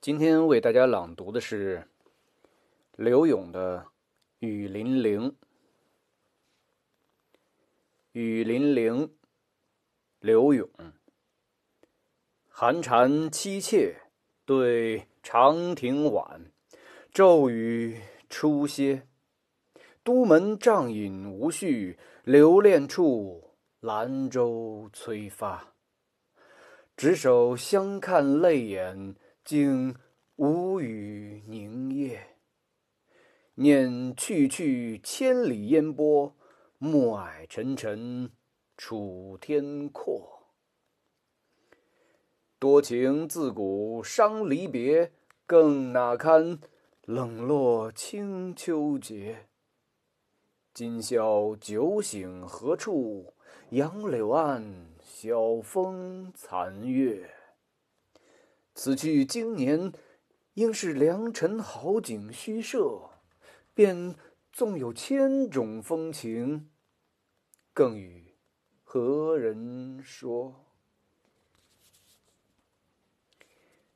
今天为大家朗读的是刘勇的《雨霖铃》。雨霖铃，刘勇。寒蝉凄切对长亭晚，骤雨初歇。都门帐饮无绪，留恋处，兰舟催发。执手相看泪眼，竟无语凝噎。念去去千里烟波，暮霭沉沉楚天阔。多情自古伤离别，更那堪冷落清秋节。今宵酒醒何处？杨柳岸，晓风残月。此去经年，应是良辰好景虚设。便纵有千种风情，更与何人说？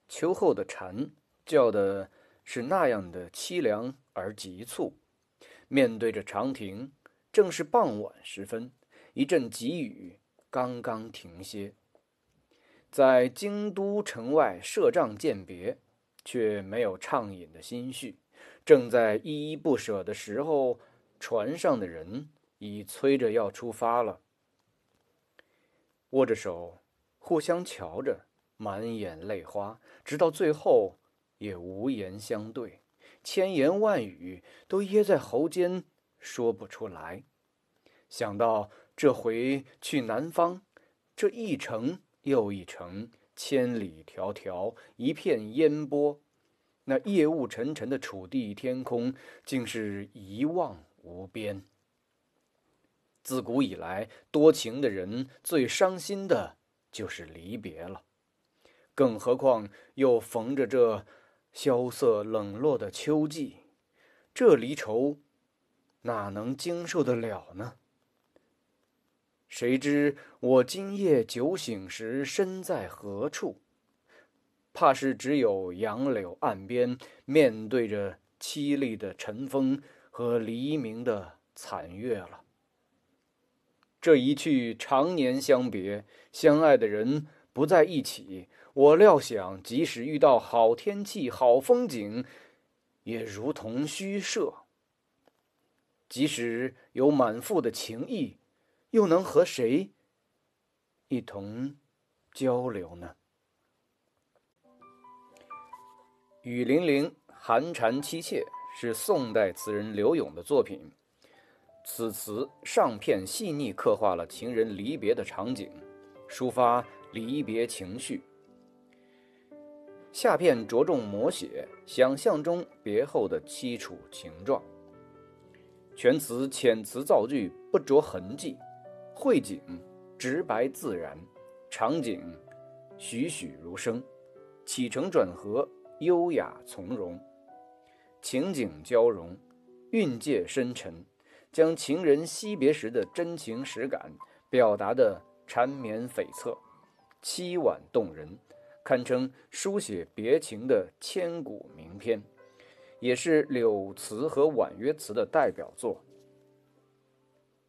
秋后的蝉叫的是那样的凄凉而急促。面对着长亭，正是傍晚时分，一阵急雨刚刚停歇。在京都城外设帐饯别，却没有畅饮的心绪。正在依依不舍的时候，船上的人已催着要出发了。握着手，互相瞧着，满眼泪花，直到最后也无言相对。千言万语都噎在喉间，说不出来。想到这回去南方，这一程又一程，千里迢迢，一片烟波，那夜雾沉沉的楚地天空，竟是一望无边。自古以来，多情的人最伤心的就是离别了，更何况又逢着这……萧瑟冷落的秋季，这离愁哪能经受得了呢？谁知我今夜酒醒时身在何处？怕是只有杨柳岸边，面对着凄厉的晨风和黎明的残月了。这一去，常年相别，相爱的人不在一起。我料想，即使遇到好天气、好风景，也如同虚设。即使有满腹的情意，又能和谁一同交流呢？雨霖铃，寒蝉凄切，是宋代词人柳永的作品。此词上片细腻刻画了情人离别的场景，抒发离别情绪。下片着重摹写想象中别后的凄楚情状。全词遣词造句不着痕迹，绘景直白自然，场景栩栩如生，起承转合优雅从容，情景交融，蕴藉深沉，将情人惜别时的真情实感表达的缠绵悱恻，凄婉动人。堪称书写别情的千古名篇，也是柳词和婉约词的代表作。